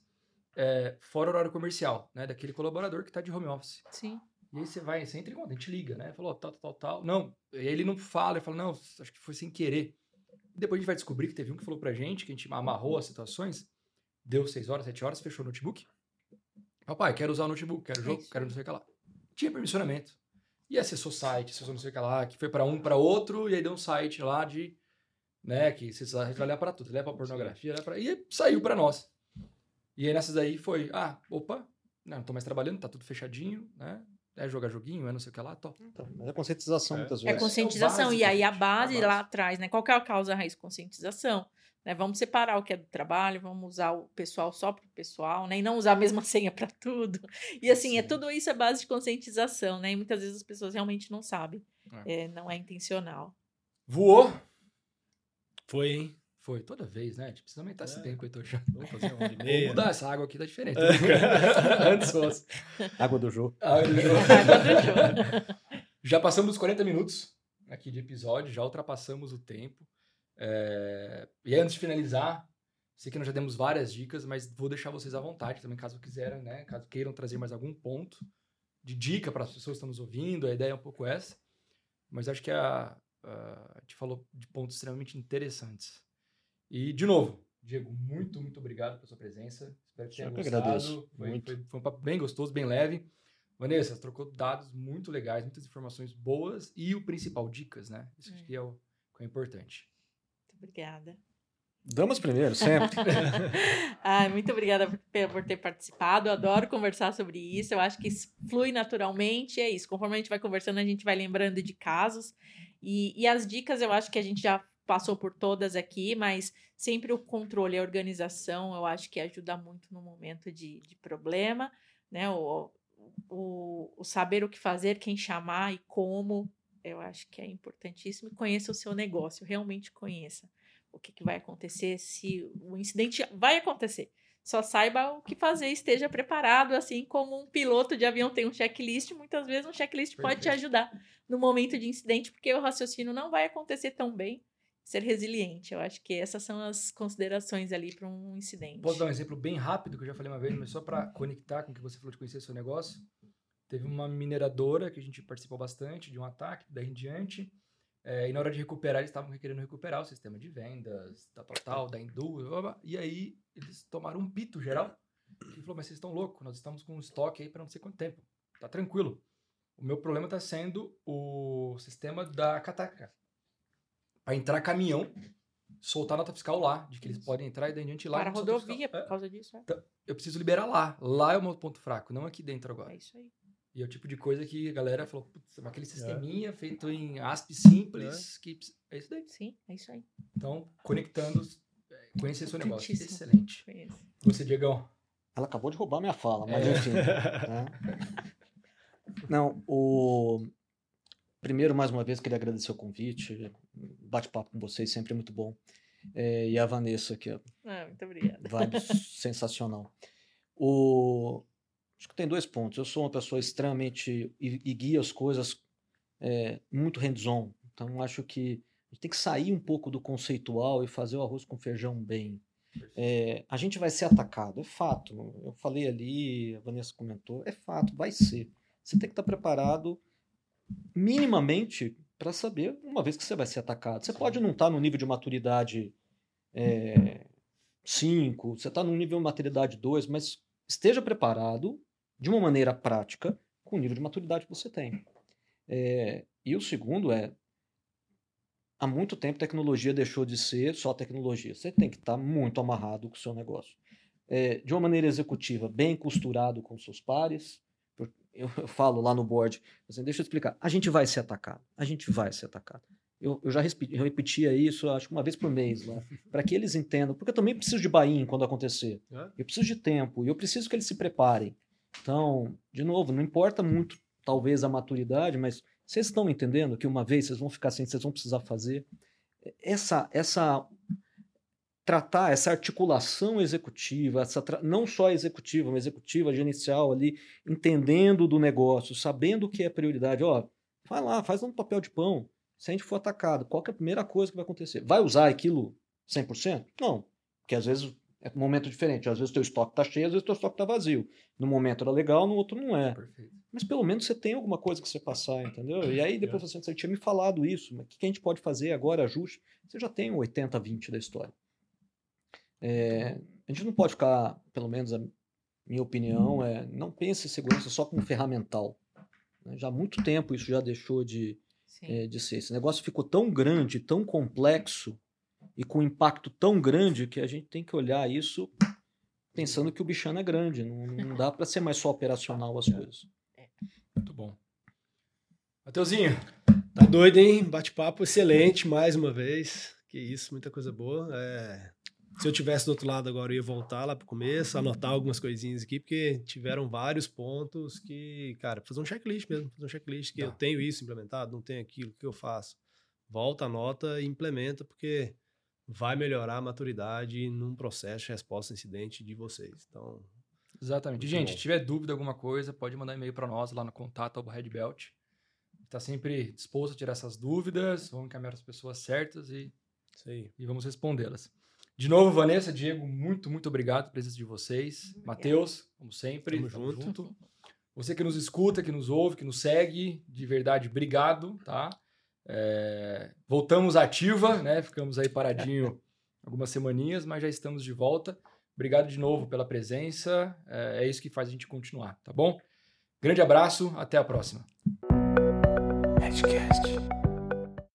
é, fora o horário comercial, né? Daquele colaborador que está de home office. Sim. E aí você vai, você entra em conta, a gente liga, né? Falou, tal, tal, tal. Não, ele não fala, ele fala, não, acho que foi sem querer. E depois a gente vai descobrir que teve um que falou pra gente, que a gente amarrou as situações, deu seis horas, sete horas, fechou o notebook. Papai, quero usar o notebook, quero É jogo, quero não sei o que lá. Tinha permissionamento. E acessou site, acessou não sei o que lá, que foi pra um, pra outro, e aí deu um site lá de, né, que você vai olhar pra tudo, olhar pra pornografia, olhar pra... e saiu pra nós. E aí nessas aí foi, ah, opa, não, tô mais trabalhando, tá tudo fechadinho, né? É jogar joguinho, é não sei o que lá, top. Então, mas é conscientização É. muitas É vezes. conscientização. básico, e aí a gente, é base a lá base. atrás, né? Qual que é a causa raiz? Conscientização. Né? Vamos separar o que é do trabalho, vamos usar o pessoal só para o pessoal, né? E não usar a mesma senha para tudo. E assim, é Sim. tudo isso é base de conscientização, né? E muitas vezes as pessoas realmente não sabem. É. É, não é intencional. Voou? Foi, hein? Foi, toda vez, né? A gente precisa aumentar esse É. tempo, Heitor, já. Vamos fazer uma e Vou mudar essa água aqui, tá diferente. É. Antes fosse. Água do jogo. Eu- Água do jogo. Já passamos dos 40 minutos aqui de episódio, já ultrapassamos o tempo. É, E antes de finalizar, sei que nós já demos várias dicas, mas vou deixar vocês à vontade também, caso quiserem, né? Caso queiram trazer mais algum ponto de dica para as pessoas que estão nos ouvindo, a ideia é um pouco essa. Mas acho que a, a, a gente falou de pontos extremamente interessantes. E, de novo, Diego, muito, muito obrigado pela sua presença. Espero que tenha Eu que gostado. agradeço, Foi, muito. foi- foi um papo bem gostoso, bem leve. Vanessa, trocou dados muito legais, muitas informações boas e o principal, dicas, né? Isso acho Hum. que é o, que é importante. Muito obrigada. Damas primeiro, sempre. Ah, muito obrigada por, ter participado. Eu adoro conversar sobre isso. Eu acho que isso flui naturalmente. É isso. Conforme a gente vai conversando, a gente vai lembrando de casos. E, e as dicas, eu acho que a gente já passou por todas aqui, mas sempre o controle, a organização, eu acho que ajuda muito no momento de, de problema, né? O, o, o saber o que fazer, quem chamar e como, eu acho que é importantíssimo. E conheça o seu negócio, realmente conheça o que, que vai acontecer, se o incidente vai acontecer. Só saiba o que fazer, esteja preparado, assim como um piloto de avião tem um checklist, muitas vezes um checklist pode te Perfeito. ajudar no momento de incidente, porque o raciocínio não vai acontecer tão bem. Ser resiliente, eu acho que essas são as considerações ali para um incidente. Posso dar um exemplo bem rápido, que eu já falei uma vez, mas só para conectar com o que você falou de conhecer seu negócio. Teve uma mineradora que a gente participou bastante de um ataque, daí em diante. É, e na hora de recuperar, eles estavam querendo recuperar o sistema de vendas, da blá, blá, blá, e aí eles tomaram um pito geral Ele falou, mas vocês estão loucos, nós estamos com um estoque aí para não sei quanto tempo. Tá tranquilo. O meu problema está sendo o sistema da Cataca. Para entrar caminhão, soltar nota fiscal lá, de que eles podem entrar e daí em diante lá. Para rodovia, por causa disso. É, É, eu preciso liberar lá. Lá é o meu ponto fraco, não aqui dentro agora. é isso aí. E é o tipo de coisa que a galera falou, putz, É. aquele sisteminha feito em ASP simples, que precisa- é isso daí. Sim, é isso aí. Então, conectando, é, conhecer seu negócio. Excelente. Conheço. Você, Diegão. Ela acabou de roubar minha fala, mas É. enfim. tá? Não, o. Primeiro, mais uma vez, queria agradecer o convite. Bate-papo com vocês sempre é muito bom. É, e a Vanessa, que é Ah, muito obrigada. vibe sensacional. O... Acho que tem dois pontos. Eu sou uma pessoa extremamente. e, e guio as coisas é, muito hands-on. Então, acho que a gente tem que sair um pouco do conceitual e fazer o arroz com feijão bem. É, a gente vai ser atacado, é fato. Eu falei ali, a Vanessa comentou, é fato, vai ser. Você tem que estar preparado minimamente para saber uma vez que você vai ser atacado. Você pode não estar no nível de maturidade 5, você está no nível de maturidade 2, mas esteja preparado de uma maneira prática com o nível de maturidade que você tem. É, e o segundo é, há muito tempo tecnologia deixou de ser só tecnologia. Você tem que estar muito amarrado com o seu negócio. É, de uma maneira executiva, bem costurado com seus pares. Eu, eu falo lá no board, assim, deixa eu explicar. A gente vai ser atacado. A gente vai ser atacado. Eu, eu já repetia isso, acho que uma vez por mês lá, para que eles entendam. Porque eu também preciso de buy-in quando acontecer. É. Eu preciso de tempo e eu preciso que eles se preparem. Então, de novo, não importa muito, talvez, a maturidade, mas vocês estão entendendo que uma vez vocês vão ficar sem, vocês vão precisar fazer. Essa, essa tratar essa articulação executiva, essa não só executiva, mas executiva, gerencial ali, entendendo do negócio, sabendo o que é prioridade. Ó, vai lá, faz um papel de pão. Se a gente for atacado, qual é a primeira coisa que vai acontecer? Vai usar aquilo 100%? Não, porque às vezes é um momento diferente. Às vezes o teu estoque está cheio, às vezes o teu estoque está vazio. No momento era legal, no outro não é. Perfeito. Mas pelo menos você tem alguma coisa que você passar, entendeu? E aí depois você, você tinha me falado isso, mas o que que a gente pode fazer agora, ajuste? Você já tem o 80-20 da história. É, a gente não pode ficar, pelo menos a minha opinião, é não pense em segurança só como ferramental. né? Já há muito tempo isso já deixou de, é, de ser. Esse negócio ficou tão grande, tão complexo e com um impacto tão grande que a gente tem que olhar isso pensando que o bichano é grande. Não, não dá para ser mais só operacional as coisas. Muito bom. Mateuzinho, Tá doido, hein? Bate-papo excelente, mais uma vez. Que isso, muita coisa boa. É, Se eu tivesse do outro lado agora, eu ia voltar lá pro começo, anotar algumas coisinhas aqui, porque tiveram vários pontos que, cara, fazer um checklist mesmo, fazer um checklist que Tá. eu tenho isso implementado, não tenho aquilo, o que eu faço? Volta, anota e implementa, porque vai melhorar a maturidade num processo de resposta a incidente de vocês. Então, Exatamente. Gente, bom. se tiver dúvida alguma coisa, pode mandar e-mail para nós lá no contato arroba Red Belt. Está sempre disposto a tirar essas dúvidas, vamos encaminhar as pessoas certas e, isso aí. e vamos respondê-las. De novo, Vanessa, Diego, muito, muito obrigado pela presença de vocês. Matheus, como sempre, Tamo tamo junto. Você que nos escuta, que nos ouve, que nos segue, de verdade, obrigado, tá? É, Voltamos ativa, né? Ficamos aí paradinho algumas semaninhas, mas já estamos de volta. Obrigado de novo pela presença. É, é isso que faz a gente continuar, tá bom? Grande abraço, até a próxima. Edgecast.